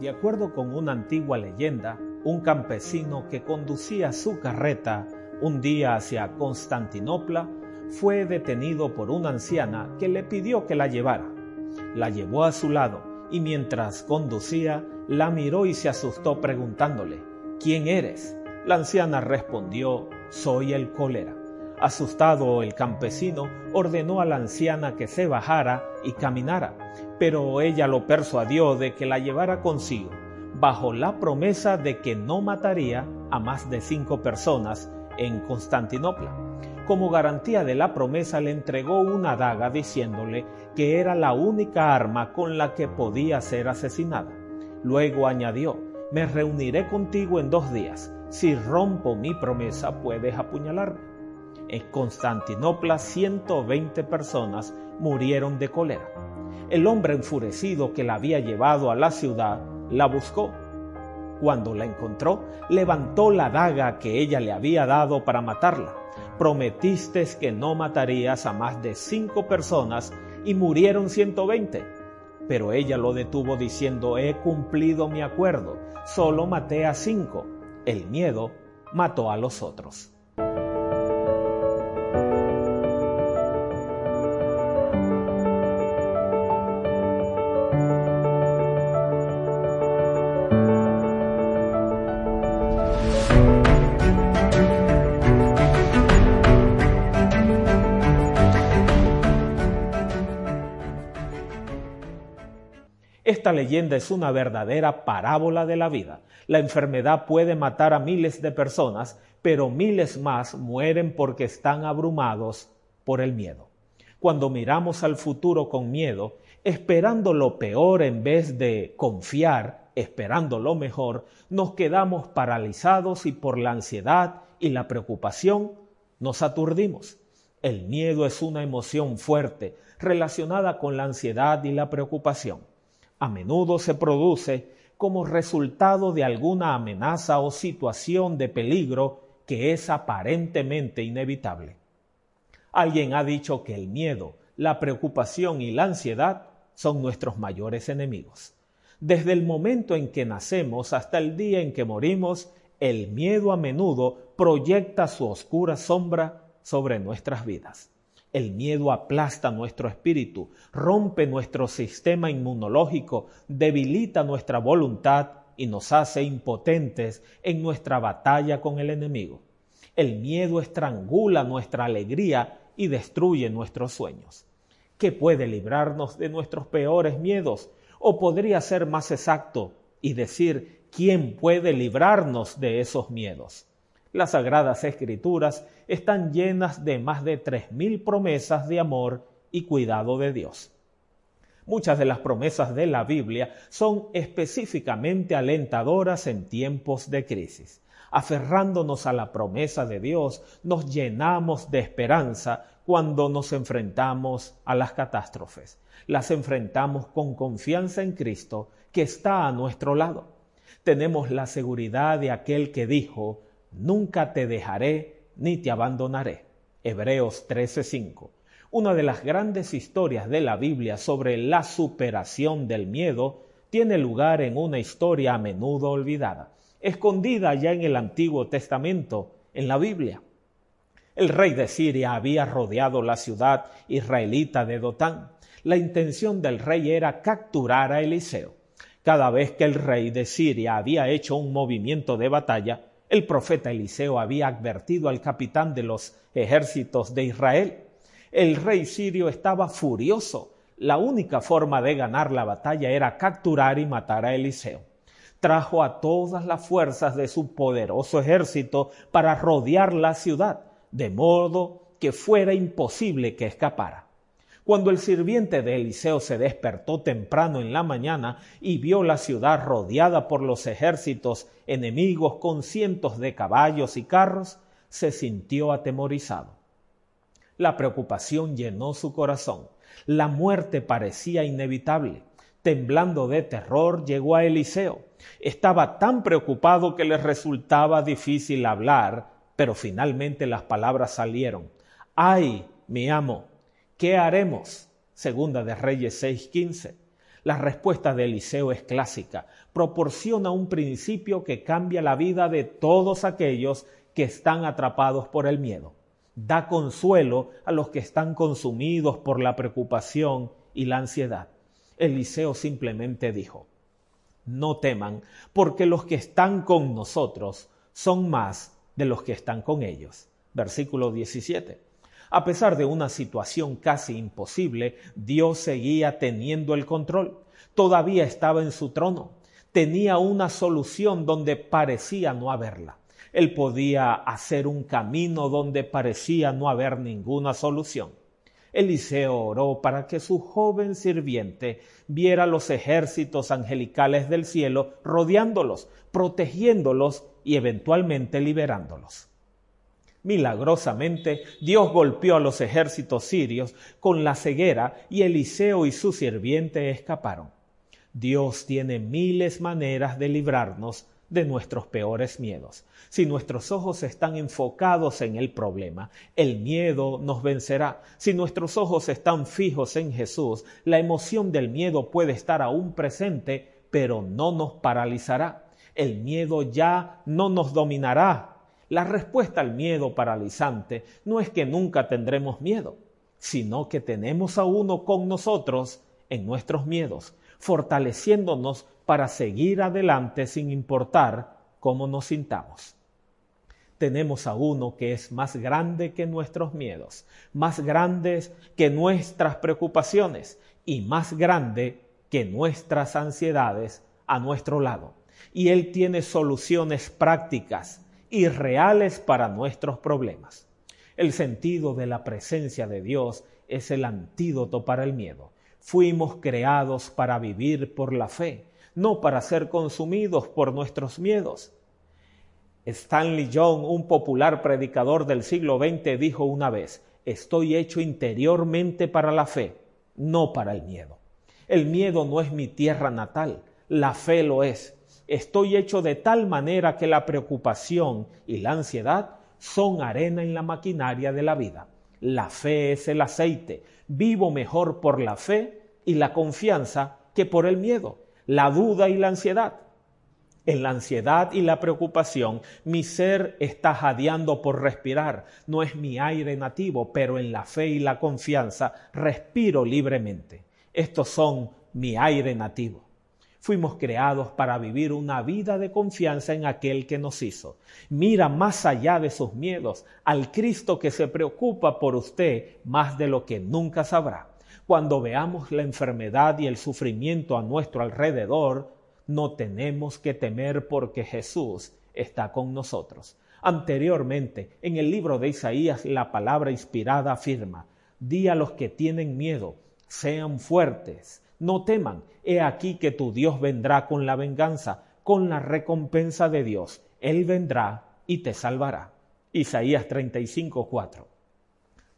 De acuerdo con una antigua leyenda, un campesino que conducía su carreta un día hacia Constantinopla fue detenido por una anciana que le pidió que la llevara. La llevó a su lado y mientras conducía la miró y se asustó preguntándole, ¿quién eres? La anciana respondió, soy el cólera. Asustado el campesino ordenó a la anciana que se bajara y caminara, pero ella lo persuadió de que la llevara consigo, bajo la promesa de que no mataría a más de cinco personas en Constantinopla. Como garantía de la promesa le entregó una daga diciéndole que era la única arma con la que podía ser asesinada. Luego añadió, me reuniré contigo en dos días. Si rompo mi promesa puedes apuñalarme. En Constantinopla 120 personas murieron de cólera. El hombre enfurecido que la había llevado a la ciudad la buscó. Cuando la encontró, levantó la daga que ella le había dado para matarla. Prometiste que no matarías a más de cinco personas y murieron 120. Pero ella lo detuvo diciendo, he cumplido mi acuerdo, solo maté a cinco. El miedo mató a los otros. Esta leyenda es una verdadera parábola de la vida. La enfermedad puede matar a miles de personas, pero miles más mueren porque están abrumados por el miedo. Cuando miramos al futuro con miedo, esperando lo peor en vez de confiar, esperando lo mejor, nos quedamos paralizados y por la ansiedad y la preocupación nos aturdimos. El miedo es una emoción fuerte relacionada con la ansiedad y la preocupación a menudo se produce como resultado de alguna amenaza o situación de peligro que es aparentemente inevitable. Alguien ha dicho que el miedo, la preocupación y la ansiedad son nuestros mayores enemigos. Desde el momento en que nacemos hasta el día en que morimos, el miedo a menudo proyecta su oscura sombra sobre nuestras vidas. El miedo aplasta nuestro espíritu, rompe nuestro sistema inmunológico, debilita nuestra voluntad y nos hace impotentes en nuestra batalla con el enemigo. El miedo estrangula nuestra alegría y destruye nuestros sueños. ¿Qué puede librarnos de nuestros peores miedos? O podría ser más exacto y decir, ¿quién puede librarnos de esos miedos? Las sagradas escrituras están llenas de más de tres mil promesas de amor y cuidado de Dios. Muchas de las promesas de la Biblia son específicamente alentadoras en tiempos de crisis. Aferrándonos a la promesa de Dios, nos llenamos de esperanza cuando nos enfrentamos a las catástrofes. Las enfrentamos con confianza en Cristo, que está a nuestro lado. Tenemos la seguridad de aquel que dijo, nunca te dejaré ni te abandonaré. Hebreos 13:5. Una de las grandes historias de la Biblia sobre la superación del miedo tiene lugar en una historia a menudo olvidada, escondida ya en el Antiguo Testamento, en la Biblia. El rey de Siria había rodeado la ciudad israelita de Dotán. La intención del rey era capturar a Eliseo. Cada vez que el rey de Siria había hecho un movimiento de batalla, el profeta Eliseo había advertido al capitán de los ejércitos de Israel. El rey sirio estaba furioso. La única forma de ganar la batalla era capturar y matar a Eliseo. Trajo a todas las fuerzas de su poderoso ejército para rodear la ciudad, de modo que fuera imposible que escapara. Cuando el sirviente de Eliseo se despertó temprano en la mañana y vio la ciudad rodeada por los ejércitos enemigos con cientos de caballos y carros, se sintió atemorizado. La preocupación llenó su corazón. La muerte parecía inevitable. Temblando de terror, llegó a Eliseo. Estaba tan preocupado que le resultaba difícil hablar, pero finalmente las palabras salieron. ¡Ay, mi amo! ¿Qué haremos? Segunda de Reyes 6:15. La respuesta de Eliseo es clásica. Proporciona un principio que cambia la vida de todos aquellos que están atrapados por el miedo. Da consuelo a los que están consumidos por la preocupación y la ansiedad. Eliseo simplemente dijo, no teman, porque los que están con nosotros son más de los que están con ellos. Versículo 17. A pesar de una situación casi imposible, Dios seguía teniendo el control. Todavía estaba en su trono. Tenía una solución donde parecía no haberla. Él podía hacer un camino donde parecía no haber ninguna solución. Eliseo oró para que su joven sirviente viera los ejércitos angelicales del cielo rodeándolos, protegiéndolos y eventualmente liberándolos. Milagrosamente, Dios golpeó a los ejércitos sirios con la ceguera y Eliseo y su sirviente escaparon. Dios tiene miles maneras de librarnos de nuestros peores miedos. Si nuestros ojos están enfocados en el problema, el miedo nos vencerá. Si nuestros ojos están fijos en Jesús, la emoción del miedo puede estar aún presente, pero no nos paralizará. El miedo ya no nos dominará, la respuesta al miedo paralizante no es que nunca tendremos miedo, sino que tenemos a uno con nosotros en nuestros miedos, fortaleciéndonos para seguir adelante sin importar cómo nos sintamos. Tenemos a uno que es más grande que nuestros miedos, más grandes que nuestras preocupaciones y más grande que nuestras ansiedades a nuestro lado. Y Él tiene soluciones prácticas y reales para nuestros problemas. El sentido de la presencia de Dios es el antídoto para el miedo. Fuimos creados para vivir por la fe, no para ser consumidos por nuestros miedos. Stanley Young, un popular predicador del siglo XX, dijo una vez, estoy hecho interiormente para la fe, no para el miedo. El miedo no es mi tierra natal, la fe lo es. Estoy hecho de tal manera que la preocupación y la ansiedad son arena en la maquinaria de la vida. La fe es el aceite. Vivo mejor por la fe y la confianza que por el miedo, la duda y la ansiedad. En la ansiedad y la preocupación, mi ser está jadeando por respirar. No es mi aire nativo, pero en la fe y la confianza respiro libremente. Estos son mi aire nativo. Fuimos creados para vivir una vida de confianza en aquel que nos hizo. Mira más allá de sus miedos al Cristo que se preocupa por usted más de lo que nunca sabrá. Cuando veamos la enfermedad y el sufrimiento a nuestro alrededor, no tenemos que temer porque Jesús está con nosotros. Anteriormente, en el libro de Isaías, la palabra inspirada afirma, di a los que tienen miedo, sean fuertes, no teman, he aquí que tu Dios vendrá con la venganza, con la recompensa de Dios. Él vendrá y te salvará. Isaías 35, 4.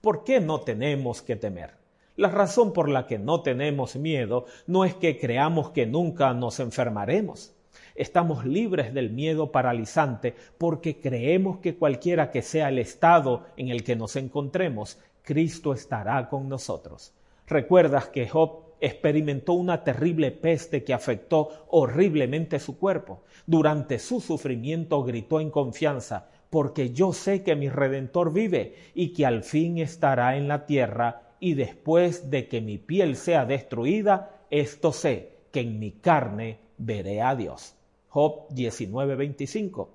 ¿Por qué no tenemos que temer? La razón por la que no tenemos miedo no es que creamos que nunca nos enfermaremos. Estamos libres del miedo paralizante porque creemos que cualquiera que sea el estado en el que nos encontremos, Cristo estará con nosotros. Recuerdas que Job experimentó una terrible peste que afectó horriblemente su cuerpo. Durante su sufrimiento gritó en confianza, porque yo sé que mi Redentor vive y que al fin estará en la tierra, y después de que mi piel sea destruida, esto sé, que en mi carne veré a Dios. Job 19:25.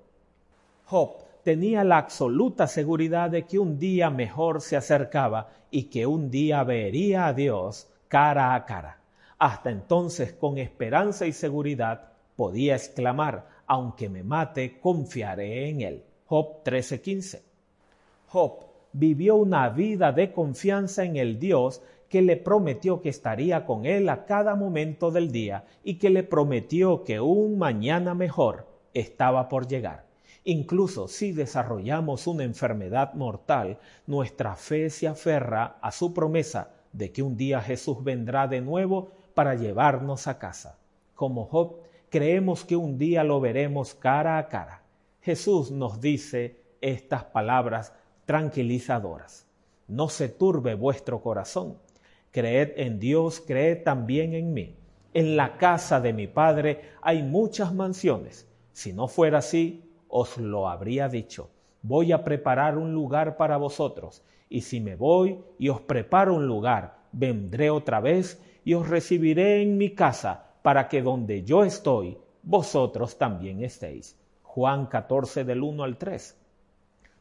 Job tenía la absoluta seguridad de que un día mejor se acercaba y que un día vería a Dios cara a cara. Hasta entonces, con esperanza y seguridad, podía exclamar, aunque me mate, confiaré en él. Job 13:15. Job vivió una vida de confianza en el Dios que le prometió que estaría con él a cada momento del día y que le prometió que un mañana mejor estaba por llegar. Incluso si desarrollamos una enfermedad mortal, nuestra fe se aferra a su promesa de que un día Jesús vendrá de nuevo para llevarnos a casa. Como Job, creemos que un día lo veremos cara a cara. Jesús nos dice estas palabras tranquilizadoras. No se turbe vuestro corazón. Creed en Dios, creed también en mí. En la casa de mi Padre hay muchas mansiones. Si no fuera así, os lo habría dicho. Voy a preparar un lugar para vosotros, y si me voy y os preparo un lugar, vendré otra vez y os recibiré en mi casa, para que donde yo estoy, vosotros también estéis. Juan 14 del 1 al 3.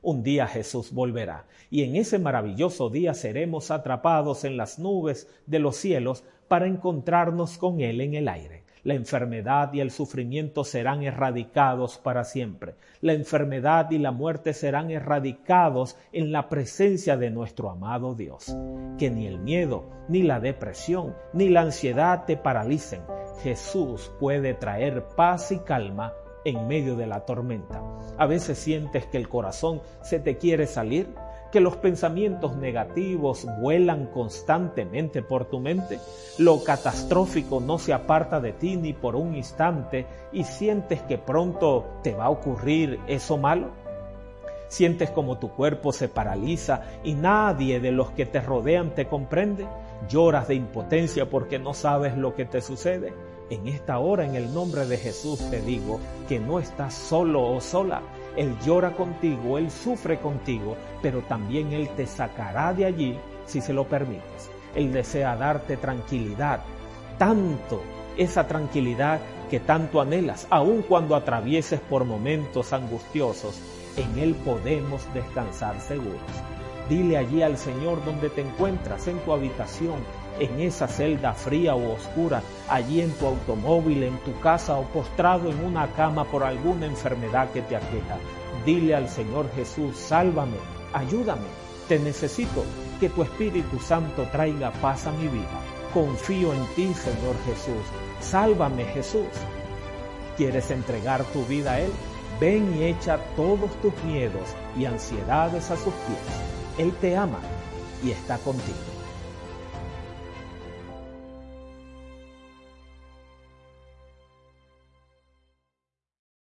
Un día Jesús volverá, y en ese maravilloso día seremos atrapados en las nubes de los cielos para encontrarnos con Él en el aire. La enfermedad y el sufrimiento serán erradicados para siempre. La enfermedad y la muerte serán erradicados en la presencia de nuestro amado Dios. Que ni el miedo, ni la depresión, ni la ansiedad te paralicen. Jesús puede traer paz y calma en medio de la tormenta. A veces sientes que el corazón se te quiere salir, que los pensamientos negativos vuelan constantemente por tu mente, lo catastrófico no se aparta de ti ni por un instante y sientes que pronto te va a ocurrir eso malo. Sientes como tu cuerpo se paraliza y nadie de los que te rodean te comprende. Lloras de impotencia porque no sabes lo que te sucede. En esta hora, en el nombre de Jesús, te digo que no estás solo o sola. Él llora contigo, Él sufre contigo, pero también Él te sacará de allí si se lo permites. Él desea darte tranquilidad, tanto esa tranquilidad que tanto anhelas, aun cuando atravieses por momentos angustiosos, en Él podemos descansar seguros. Dile allí al Señor donde te encuentras, en tu habitación, en esa celda fría o oscura, allí en tu automóvil, en tu casa o postrado en una cama por alguna enfermedad que te aqueja. Dile al Señor Jesús, sálvame, ayúdame, te necesito, que tu Espíritu Santo traiga paz a mi vida. Confío en ti, Señor Jesús. Sálvame, Jesús. ¿Quieres entregar tu vida a Él? Ven y echa todos tus miedos y ansiedades a sus pies. Él te ama y está contigo.